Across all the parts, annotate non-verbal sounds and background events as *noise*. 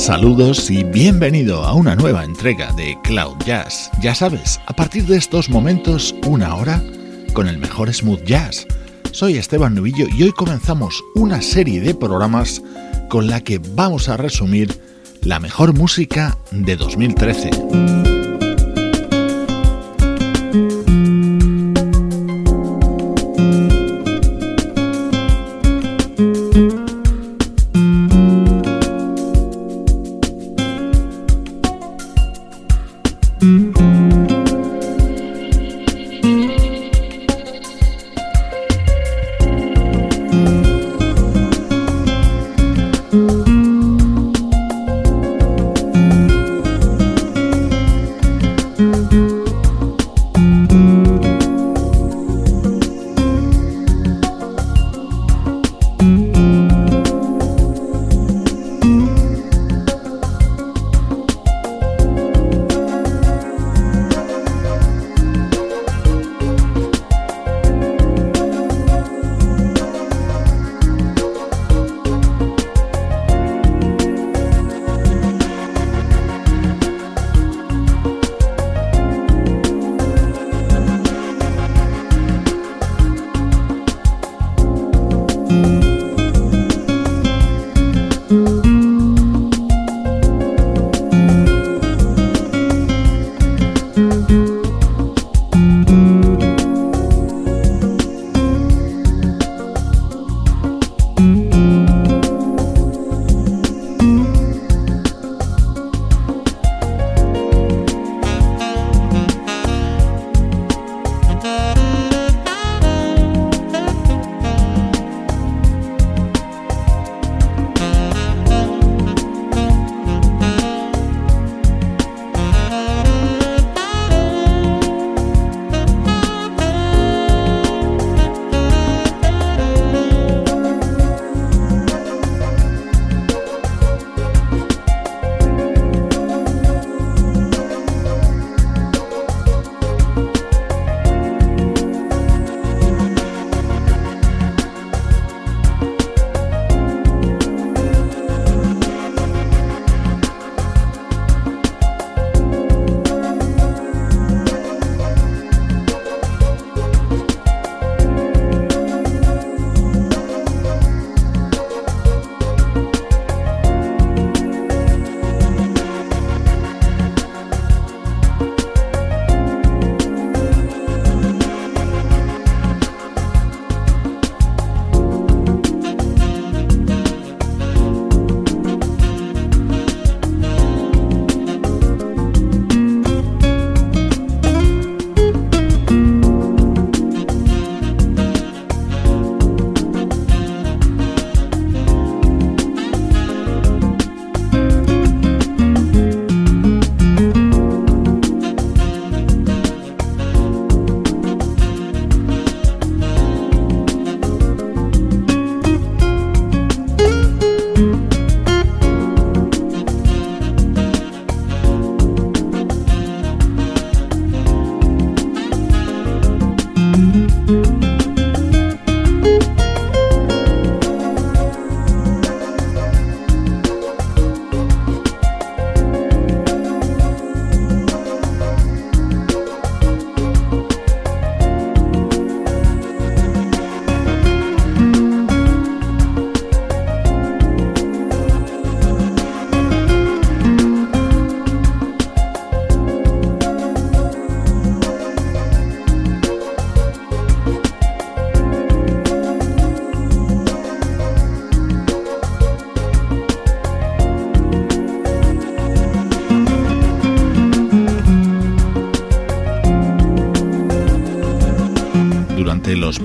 Saludos y bienvenido a una nueva entrega de Cloud Jazz. Ya sabes, a partir de estos momentos, una hora con el mejor smooth jazz. Soy Esteban Novillo y hoy comenzamos una serie de programas con la que vamos a resumir la mejor música de 2013.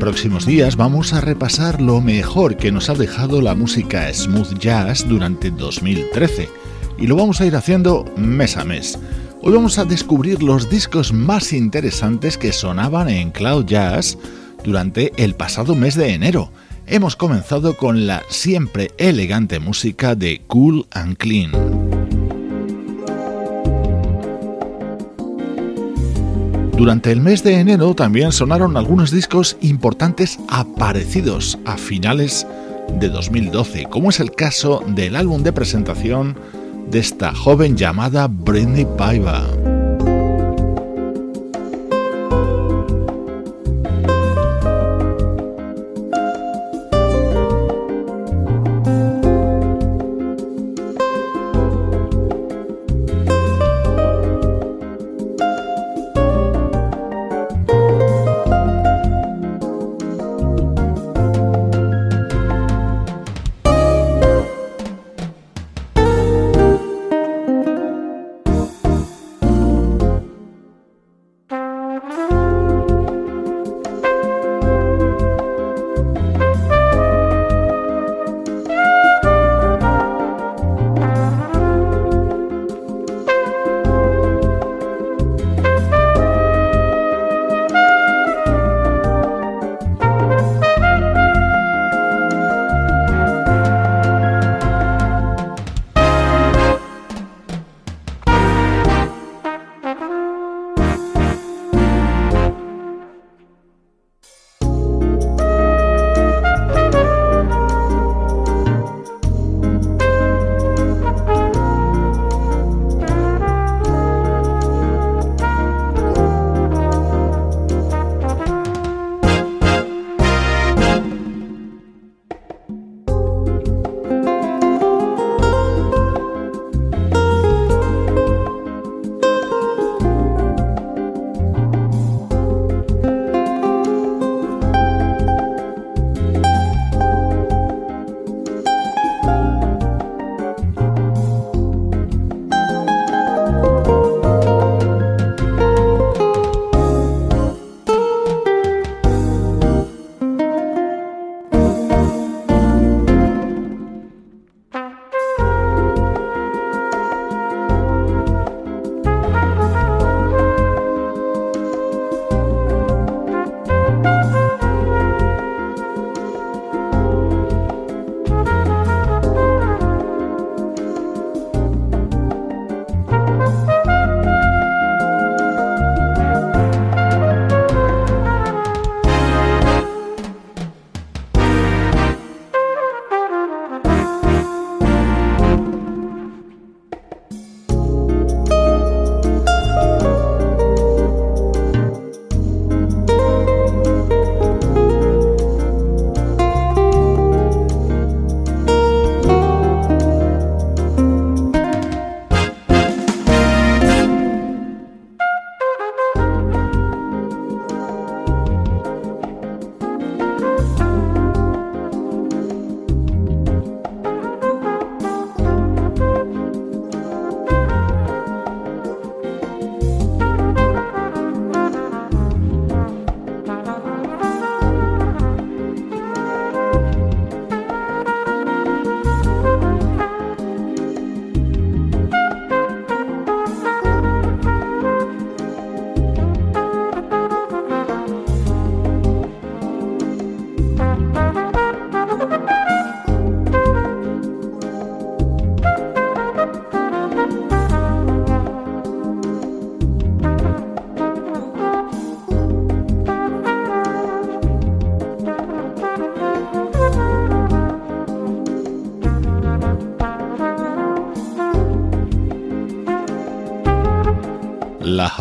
Próximos días vamos a repasar lo mejor que nos ha dejado la música smooth jazz durante 2013 y lo vamos a ir haciendo mes a mes. Hoy vamos a descubrir los discos más interesantes que sonaban en Cloud Jazz durante el pasado mes de enero. Hemos comenzado con la siempre elegante música de Cool and Clean. Durante el mes de enero también sonaron algunos discos importantes aparecidos a finales de 2012, como es el caso del álbum de presentación de esta joven llamada Britney Paiva.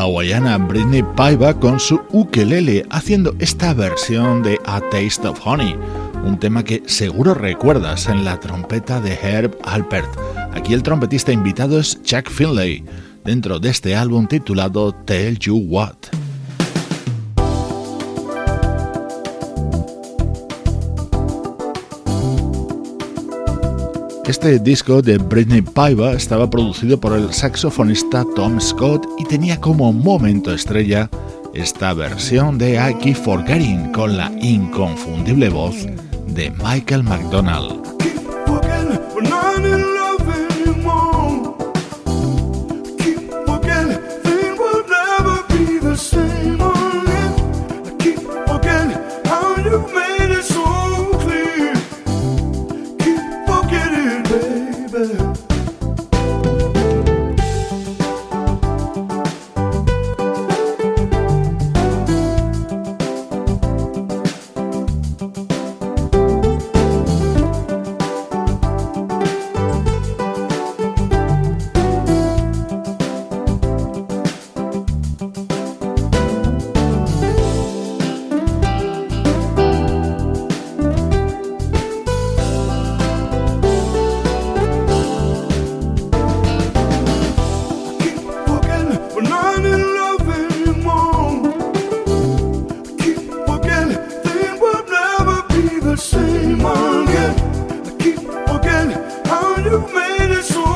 Hawaiana Britney Paiva con su ukelele haciendo esta versión de A Taste of Honey, un tema que seguro recuerdas en la trompeta de Herb Alpert. Aquí el trompetista invitado es Chuck Finlay, dentro de este álbum titulado Tell You What. Este disco de Britney Paiva estaba producido por el saxofonista Tom Scott y tenía como momento estrella esta versión de I Keep Forgetting con la inconfundible voz de Michael McDonald. in this.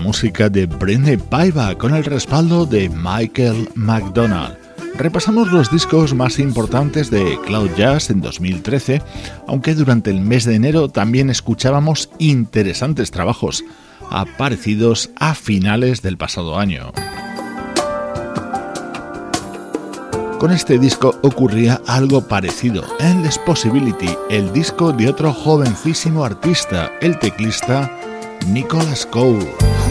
Música de Brenda Paiva con el respaldo de Michael McDonald. Repasamos los discos más importantes de Cloud Jazz en 2013, aunque durante el mes de enero también escuchábamos interesantes trabajos aparecidos a finales del pasado año. Con este disco ocurría algo parecido, Endless Possibility, el disco de otro jovencísimo artista, el teclista Nicholas Cole.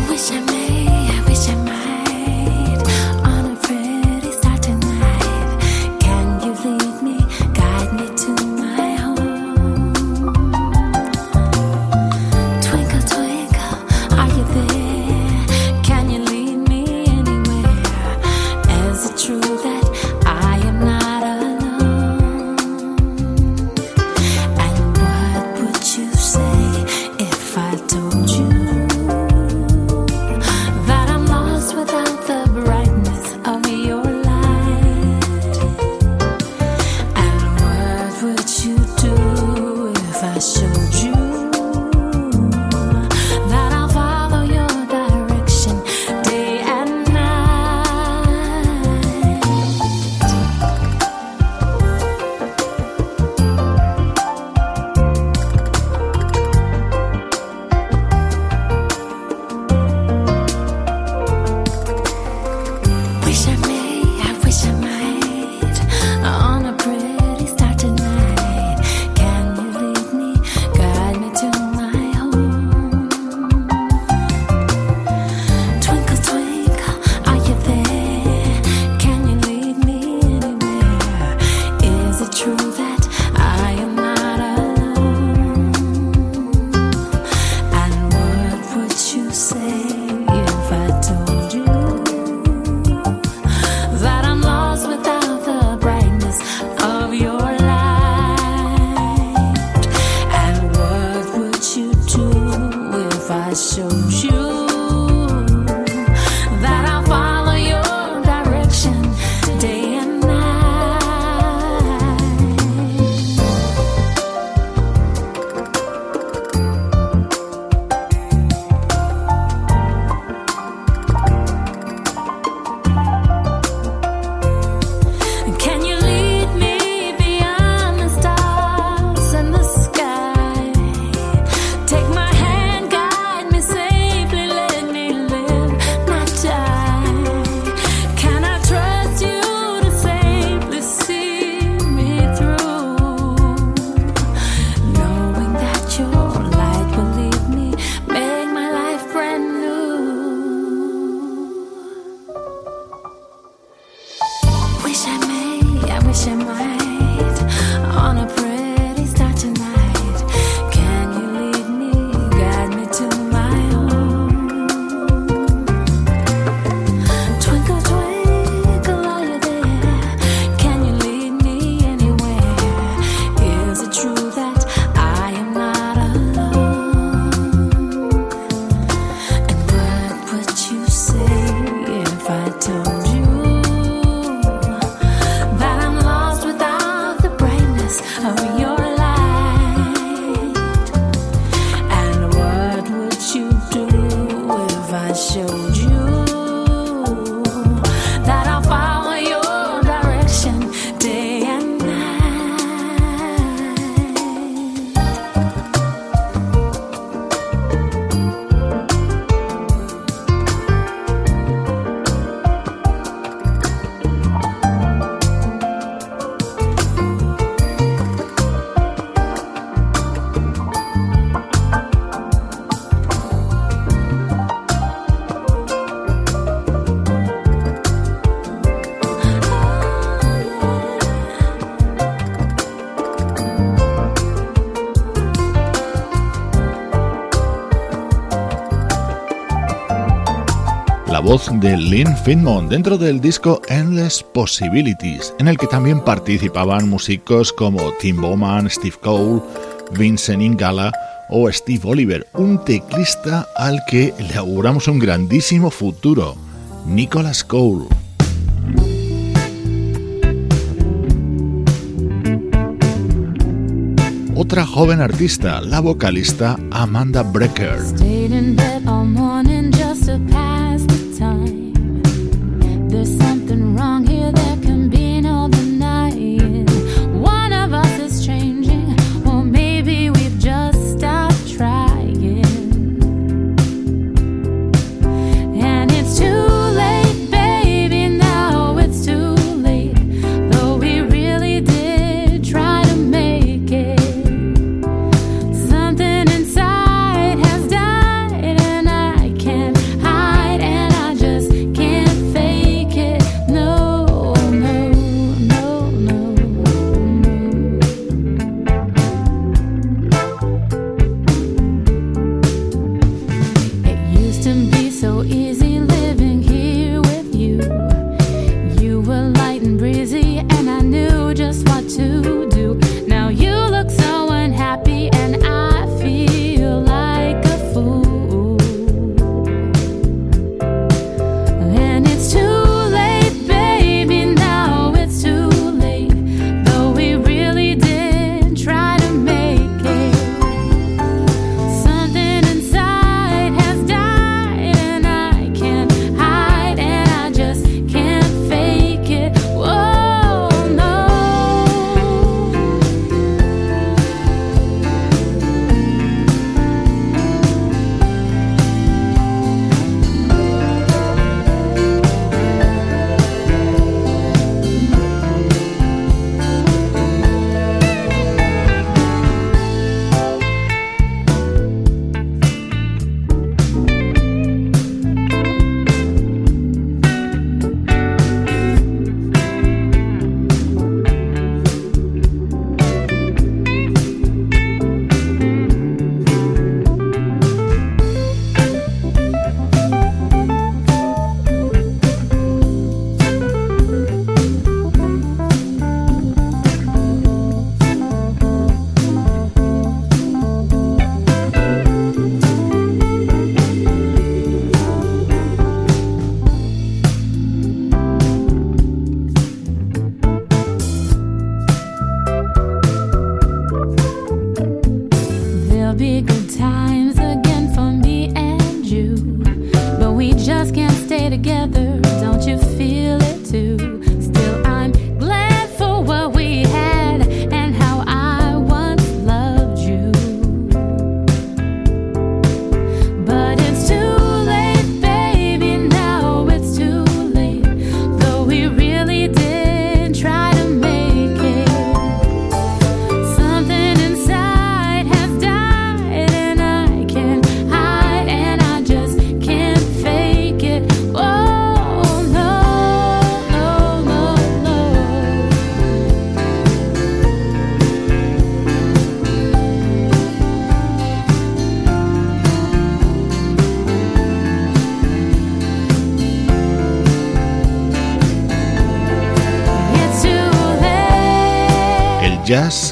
De Lynn Finmon dentro del disco Endless Possibilities, en el que también participaban músicos como Tim Bowman, Steve Cole, Vincent Ingala o Steve Oliver, un teclista al que le auguramos un grandísimo futuro, Nicholas Cole. Otra joven artista, la vocalista Amanda Brecker.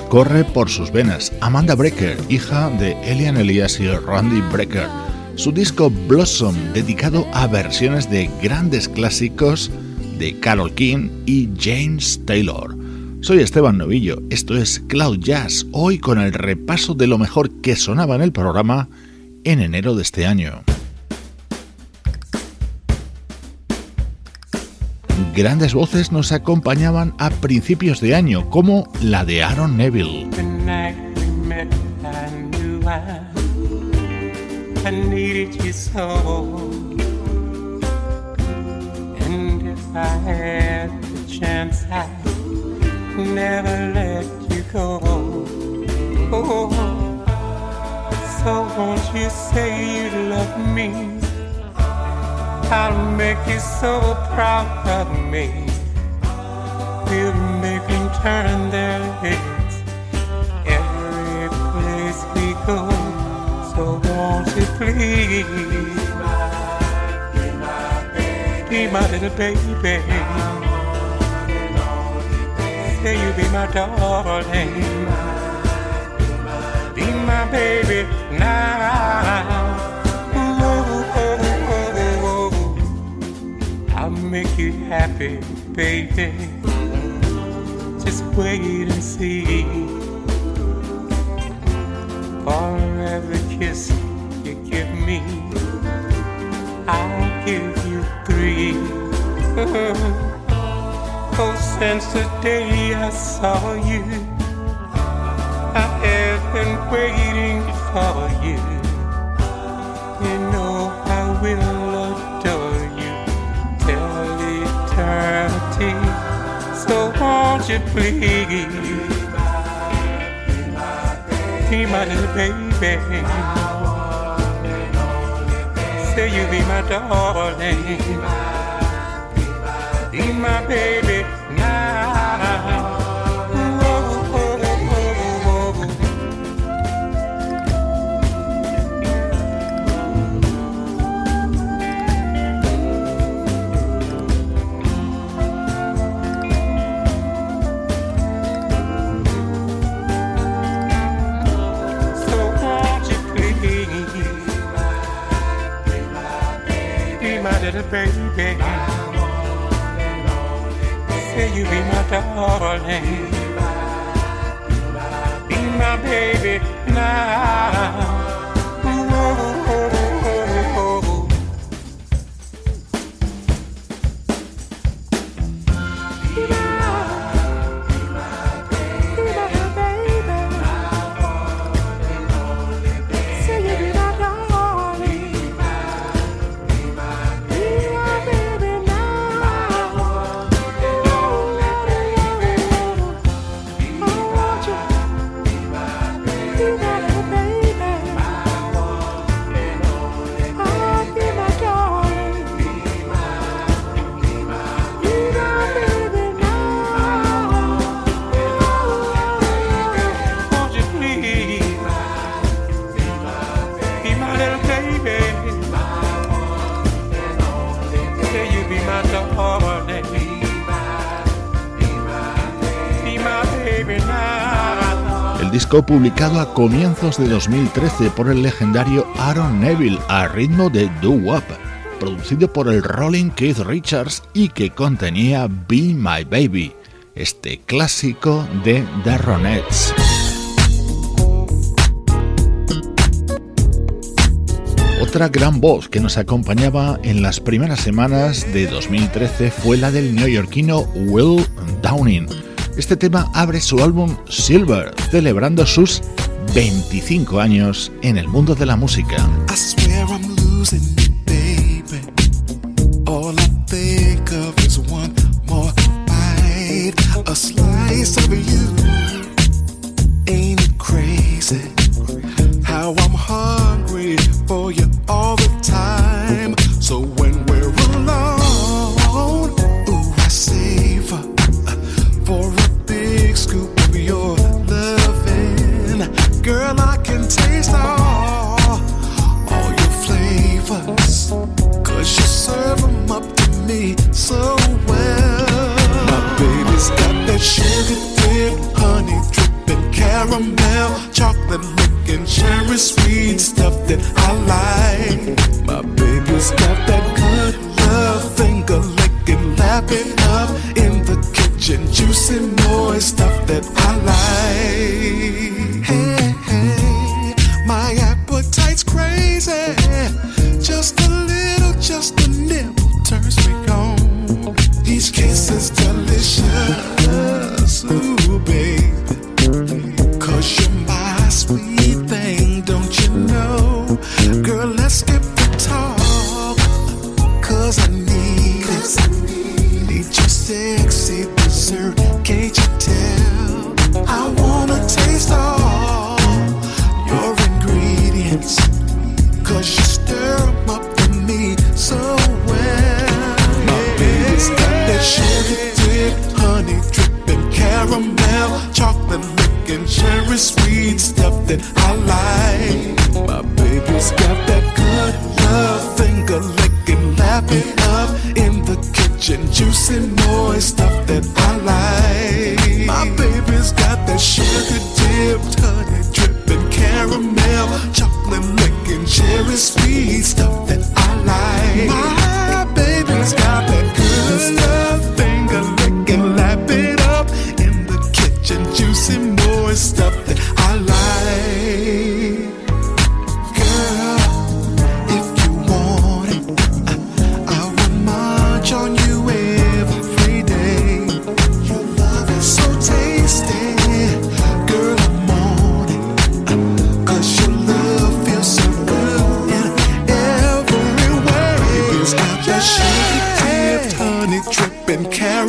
Corre por sus venas. Amanda Brecker, hija de Elian Elias y Randy Brecker. Su disco Blossom, dedicado a versiones de grandes clásicos de Carol King y James Taylor. Soy Esteban Novillo, esto es Cloud Jazz, hoy con el repaso de lo mejor que sonaba en el programa en enero de este año. Grandes voces nos acompañaban a principios de año, como la de Aaron Neville. Oh, so won't you say you love me? I'll make you so proud of me. We'll make them turn their heads every place we go. So won't you please be my be little baby? My Say you be my darling, be my baby now. Make you happy, baby. Just wait and see for every kiss you give me, I'll give you three. *laughs* oh, since the day I saw you, I have been waiting for you please? be my little baby. Say you be my darling. Be my baby little baby. Say you be my darling. Be my baby now. Publicado a comienzos de 2013 por el legendario Aaron Neville a ritmo de Do Wop, producido por el Rolling Keith Richards y que contenía Be My Baby, este clásico de The Ronettes. Otra gran voz que nos acompañaba en las primeras semanas de 2013 fue la del neoyorquino Will Downing este tema abre su álbum Silver, celebrando sus 25 años en el mundo de la música. Chocolate licking, cherry sweet stuff that I like. My baby's got that good love, finger licking, lapping up in the kitchen, juicy moist stuff that I like. Hey, hey, my appetite's crazy, just a little, just a nibble turns me on. Each kiss is delicious,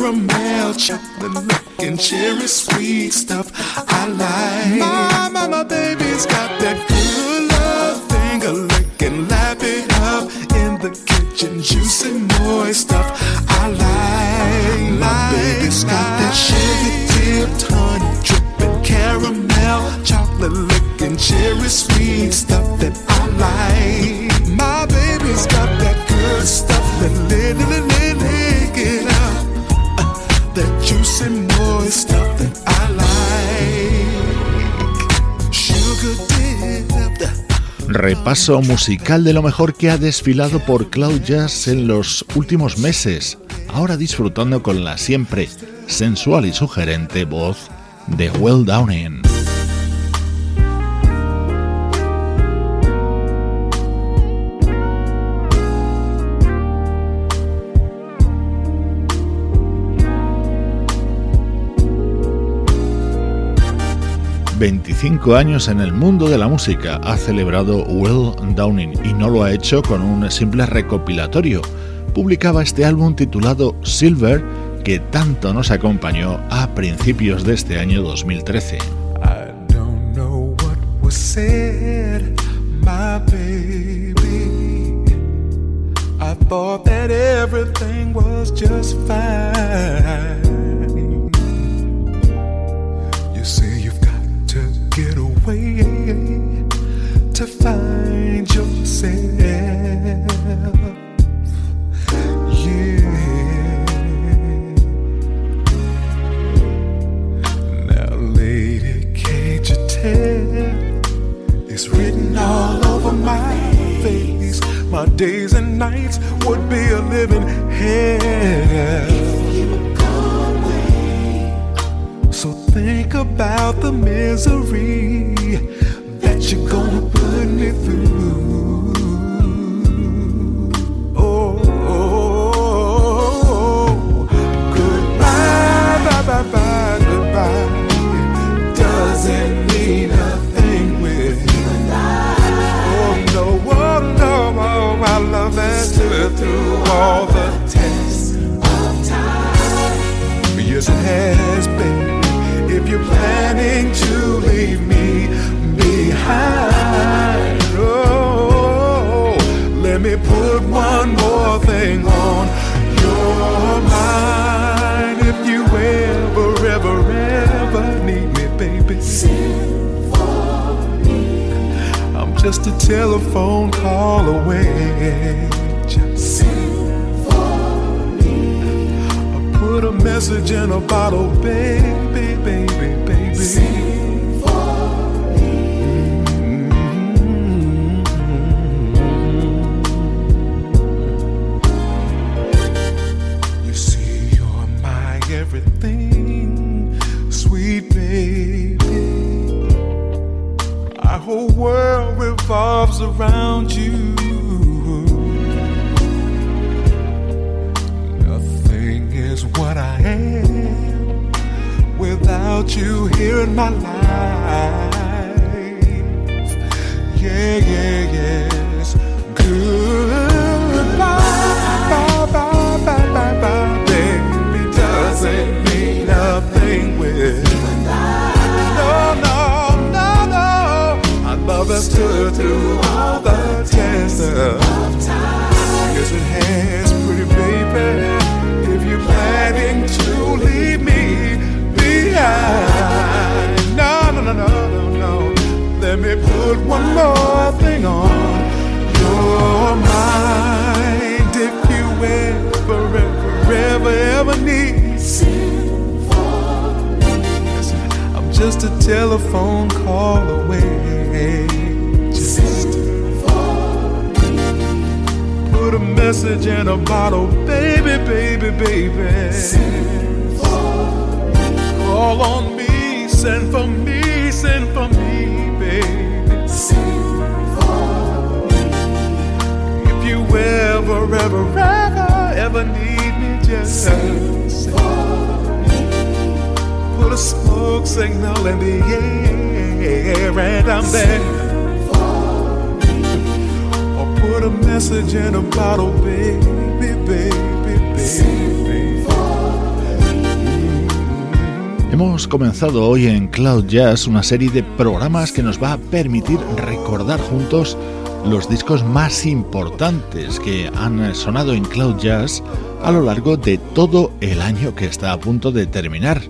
caramel, chocolate looking, cherry sweet stuff I like. My, my, my baby's got that good love, finger licking, lap it up in the kitchen, juicy moist stuff I like. My baby's got that sugar dipped, honey dripping, caramel, chocolate licking, cherry sweet stuff that I like. My baby's got that good stuff that lick, Repaso musical de lo mejor que ha desfilado por Cloud Jazz en los últimos meses, ahora disfrutando con la siempre sensual y sugerente voz de Will Downing. ...25 años en el mundo de la música ha celebrado Will Downing y no lo ha hecho con un simple recopilatorio. Publicaba este álbum titulado Silver que tanto nos acompañó a principios de este año 2013. I My days and nights would be a living hell. So think about the misery that you're gonna put me through. All the tests of time. Yes, it has been. If you're planning to leave me behind, oh, let me put one more thing on your mind. If you ever, ever, ever need me, baby, sing for me. I'm just a telephone call away. message in a bottle, baby, baby, baby. Sing for me. Mm-hmm. You see, you're my everything, sweet baby. Our whole world revolves around you. Without you here in my life. Yeah, yeah, yes. In a bottle, baby, baby, baby. Send for Call on me, send for me, send for me, baby. Send for me. If you ever, ever, ever, ever need me, just send for me. put a smoke signal in the air and I'm there. Or put a message in a bottle, baby, Hemos comenzado hoy en Cloud Jazz una serie de programas que nos va a permitir recordar juntos los discos más importantes que han sonado en Cloud Jazz a lo largo de todo el año que está a punto de terminar.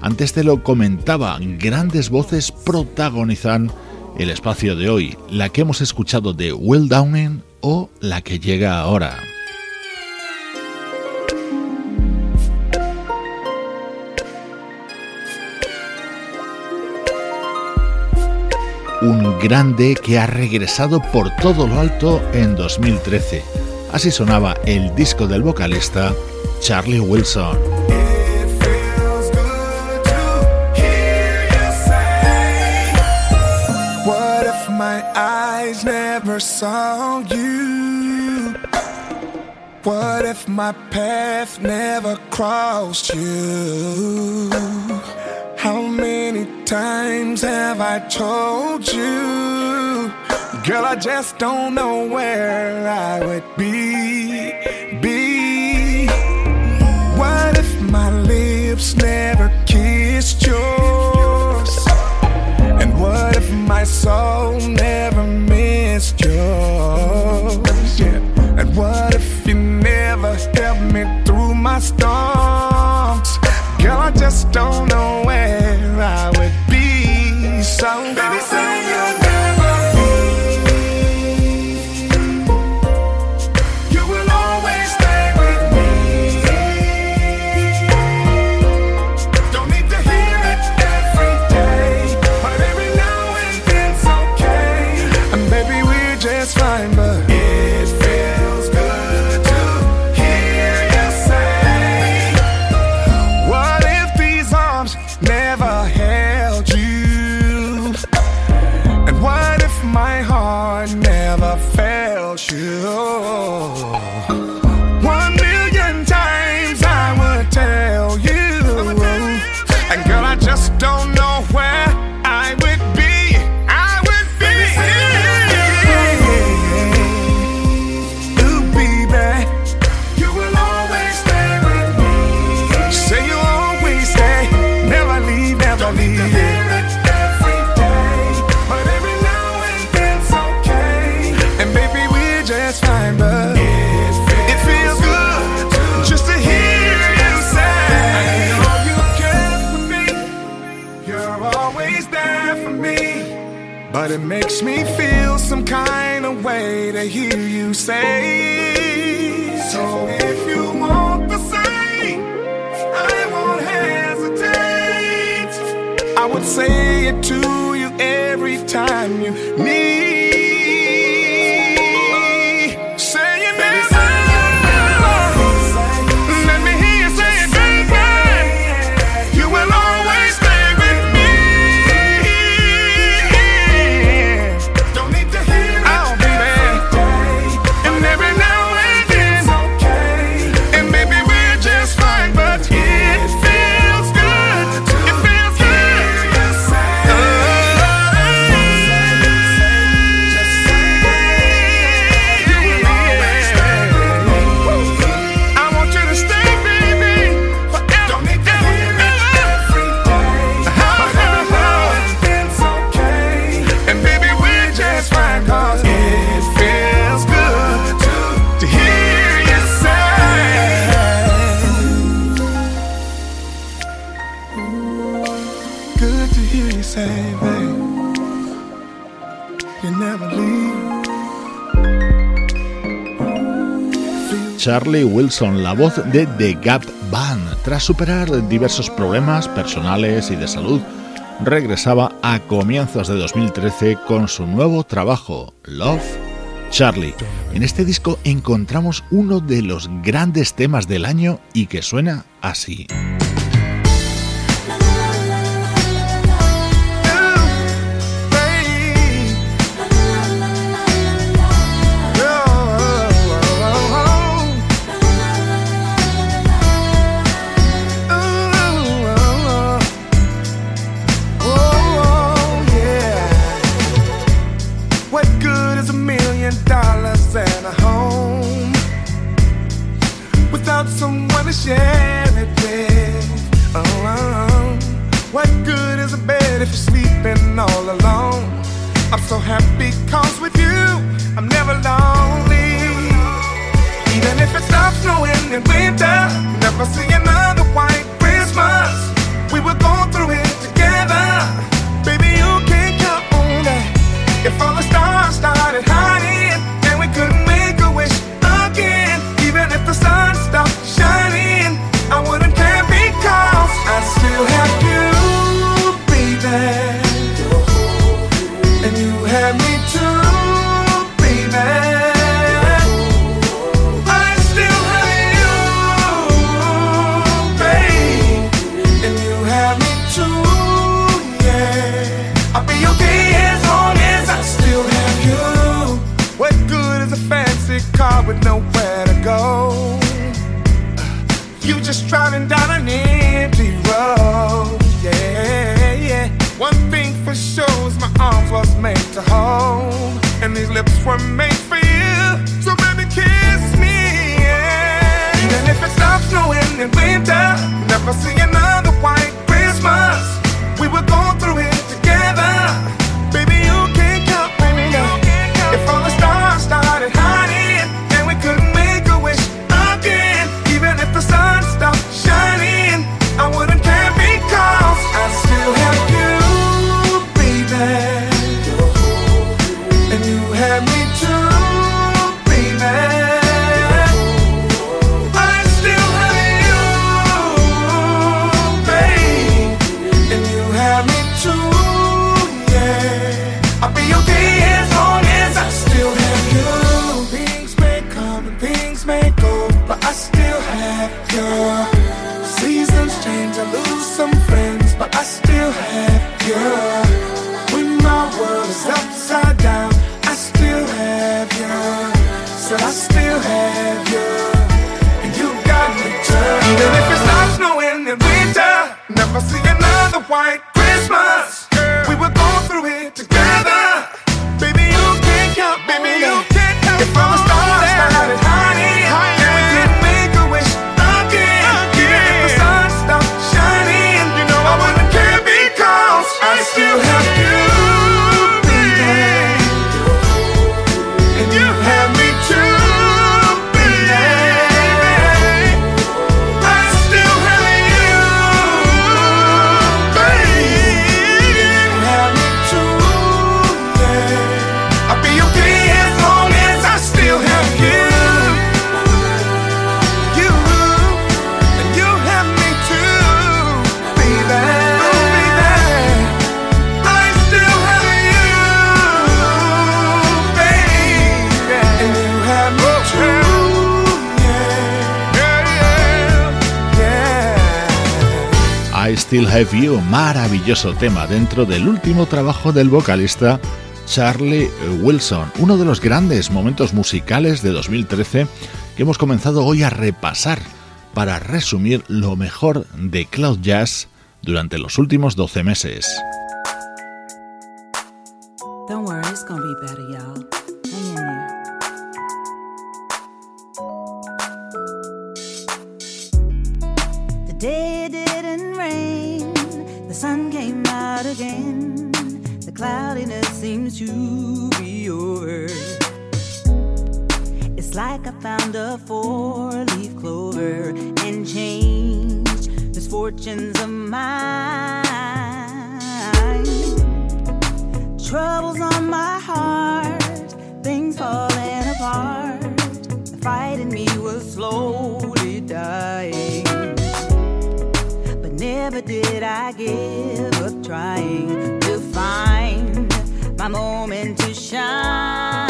Antes te lo comentaba, grandes voces protagonizan el espacio de hoy, la que hemos escuchado de Will Downing o la que llega ahora. Un grande que ha regresado por todo lo alto en 2013. Así sonaba el disco del vocalista Charlie Wilson. What if my path never crossed you? Times have I told you? Girl, I just don't know where I would be. Be. What if my lips never kissed yours? And what if my soul never missed yours? Yeah. And what if you never helped me through my storms? Girl, I just don't know we're fine, but it feels good just to hear you say. I you me. You're always there for me. But it makes me feel some kind of way to hear you say. So if you want the same, I won't hesitate. I would say it to you every time you need. Charlie Wilson, la voz de The Gap Band. Tras superar diversos problemas personales y de salud, regresaba a comienzos de 2013 con su nuevo trabajo, Love Charlie. En este disco encontramos uno de los grandes temas del año y que suena así. maravilloso tema dentro del último trabajo del vocalista Charlie Wilson, uno de los grandes momentos musicales de 2013 que hemos comenzado hoy a repasar para resumir lo mejor de Cloud Jazz durante los últimos 12 meses. sun came out again, the cloudiness seems to be over. It's like I found a four leaf clover and changed misfortunes of mine. Troubles on my heart, things falling apart, the fight in me was slowly dying never did I give up trying to find my moment to shine.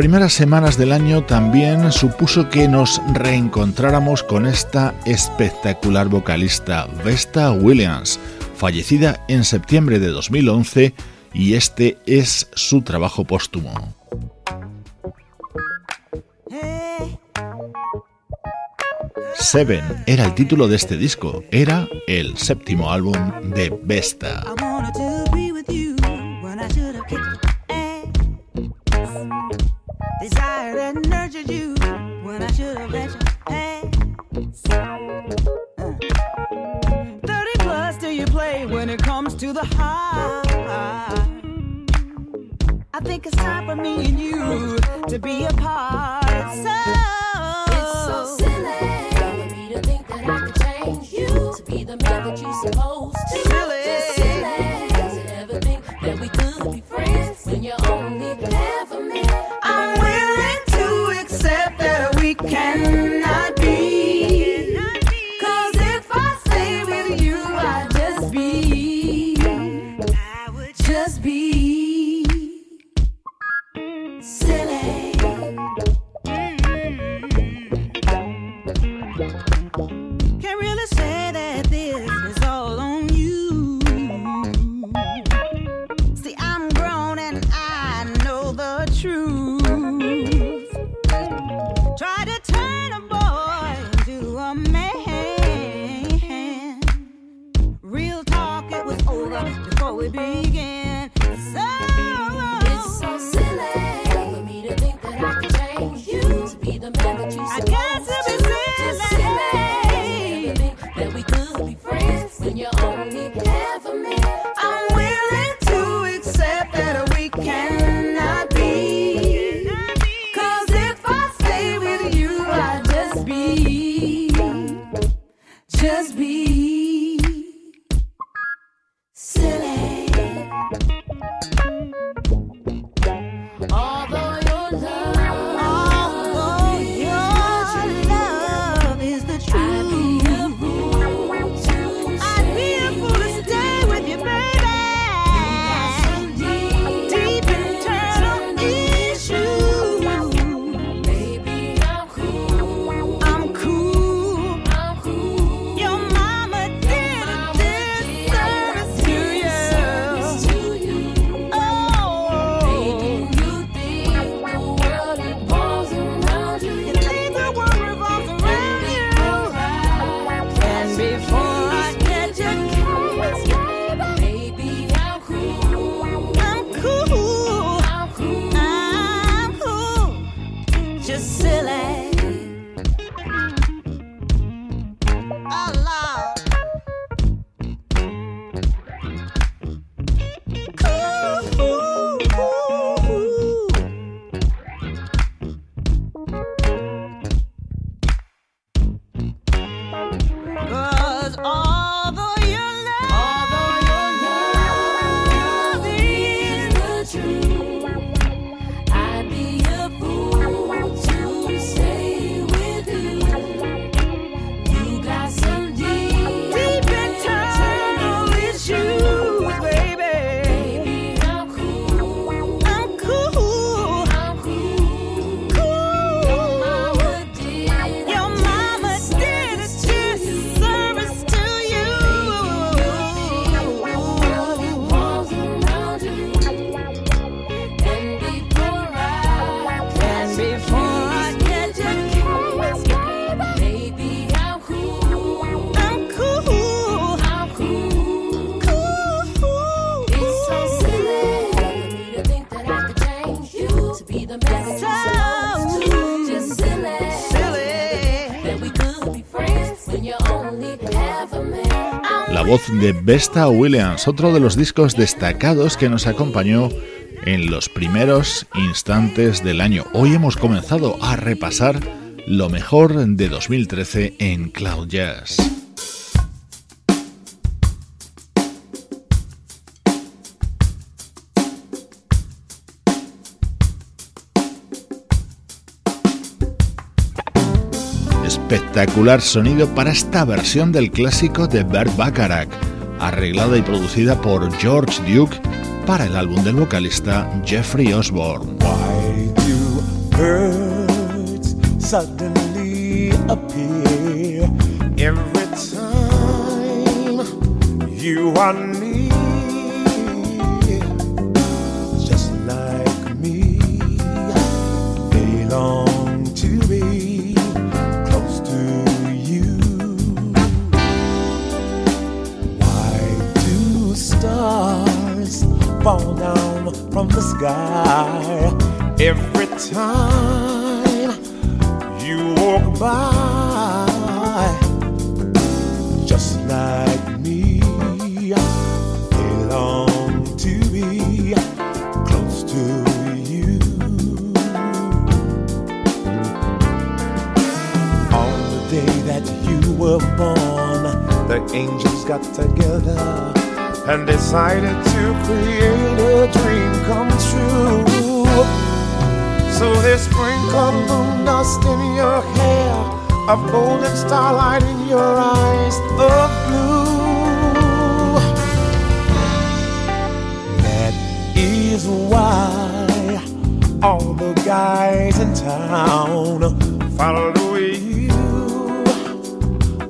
Las primeras semanas del año también supuso que nos reencontráramos con esta espectacular vocalista Vesta Williams, fallecida en septiembre de 2011 y este es su trabajo póstumo. Seven era el título de este disco, era el séptimo álbum de Vesta. the. I think it's time for me and you to be apart. So We begin. De Vesta Williams, otro de los discos destacados que nos acompañó en los primeros instantes del año. Hoy hemos comenzado a repasar lo mejor de 2013 en Cloud Jazz. espectacular sonido para esta versión del clásico de Bert Bacharach, arreglada y producida por George Duke para el álbum del vocalista Jeffrey Osborne. From the sky every time you walk by? Just like me, they long to be close to you. On the day that you were born, the angels got together and decided to create a dream come true. So they sprinkled moon dust in your hair, of golden starlight in your eyes of blue. That is why all the guys in town follow you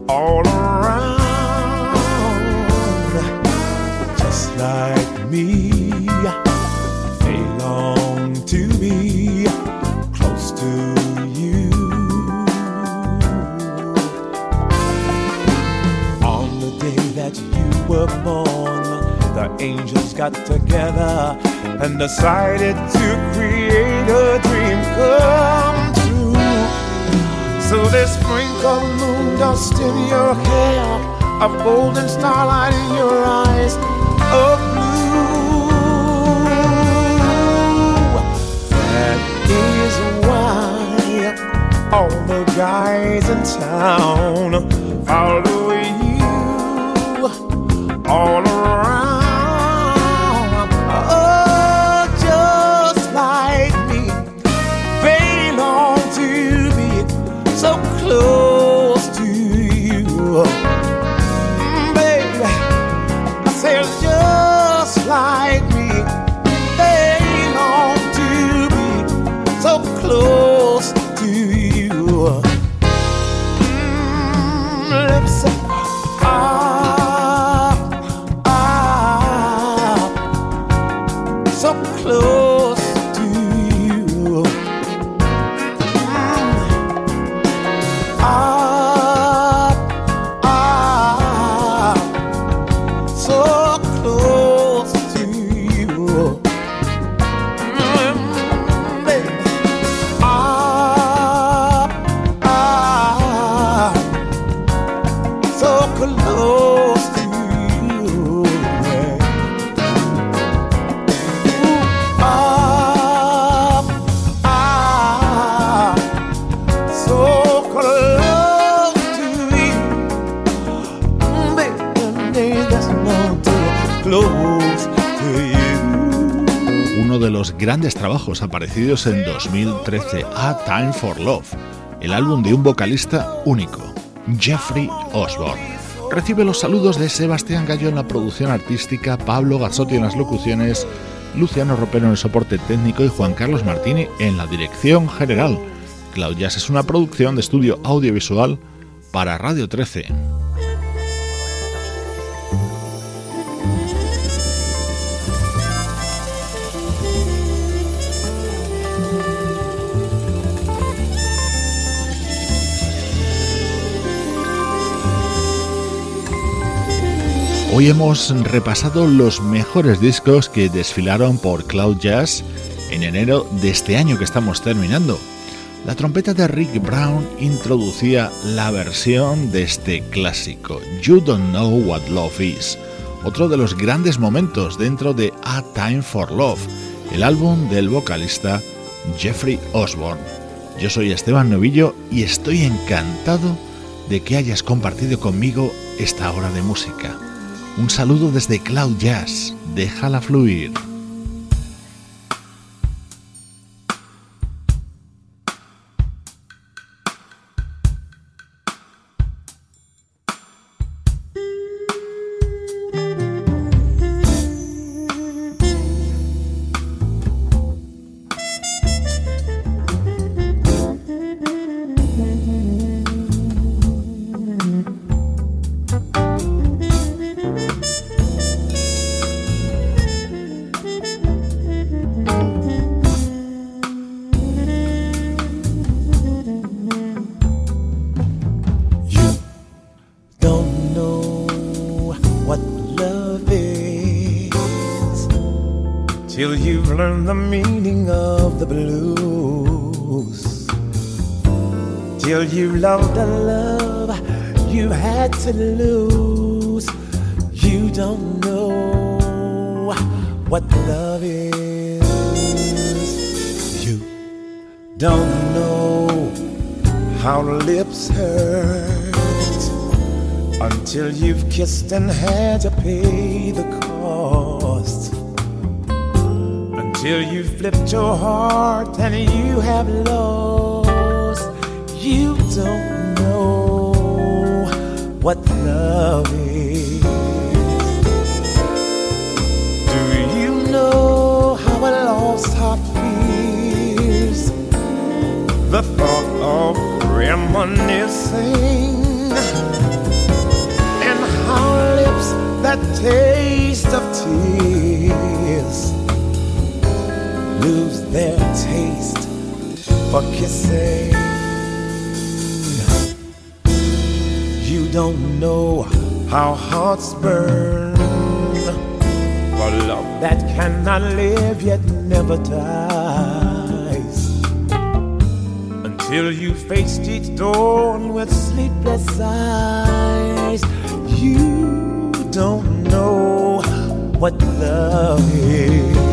all around like me. They long to be close to you. On the day that you were born, the angels got together and decided to create a dream come true. So they sprinkle moon dust in your hair, a golden starlight in your eyes all the guys in town. Follow you all aparecidos en 2013, A Time for Love, el álbum de un vocalista único, Jeffrey Osborne. Recibe los saludos de Sebastián Gallo en la producción artística, Pablo Gazzotti en las locuciones, Luciano Ropero en el soporte técnico y Juan Carlos Martini en la dirección general. Cloud Jazz es una producción de estudio audiovisual para Radio 13. Hoy hemos repasado los mejores discos que desfilaron por Cloud Jazz en enero de este año que estamos terminando. La trompeta de Rick Brown introducía la versión de este clásico, You Don't Know What Love Is, otro de los grandes momentos dentro de A Time for Love, el álbum del vocalista Jeffrey Osborne. Yo soy Esteban Novillo y estoy encantado de que hayas compartido conmigo esta hora de música. Un saludo desde Cloud Jazz. Déjala fluir. And had to pay the cost. Until you've flipped your heart and you have lost. You don't know what love is. Do you know how a lost heart feels? the thought of reminiscing how lips that taste of tears lose their taste for kissing. You don't know how hearts burn For love that cannot live yet never dies. Until you faced each dawn with sleepless eyes, you don't know what love is.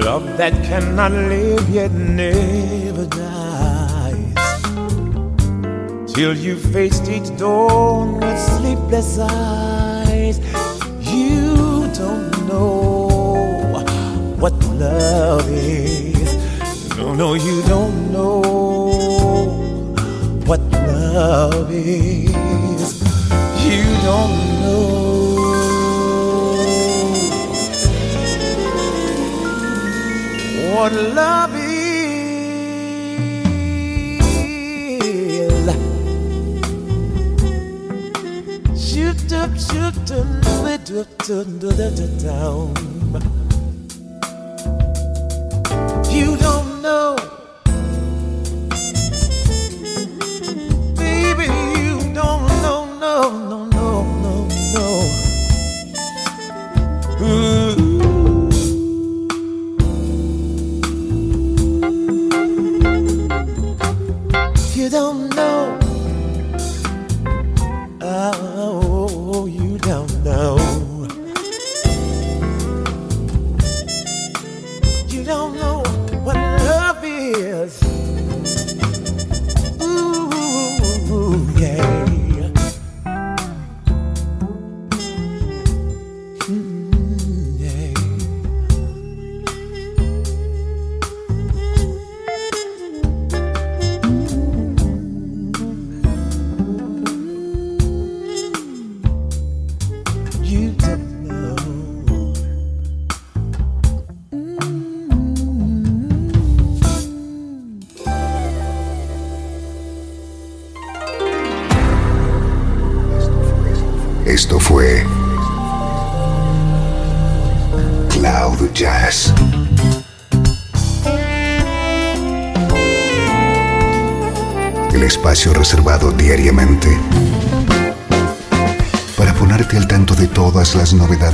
Love that cannot live yet never dies. Till you faced each dawn with sleepless eyes. You don't know what love is. No no you don't know what love is. You don't what love is. Shoot up, shoot up, up. You don't know.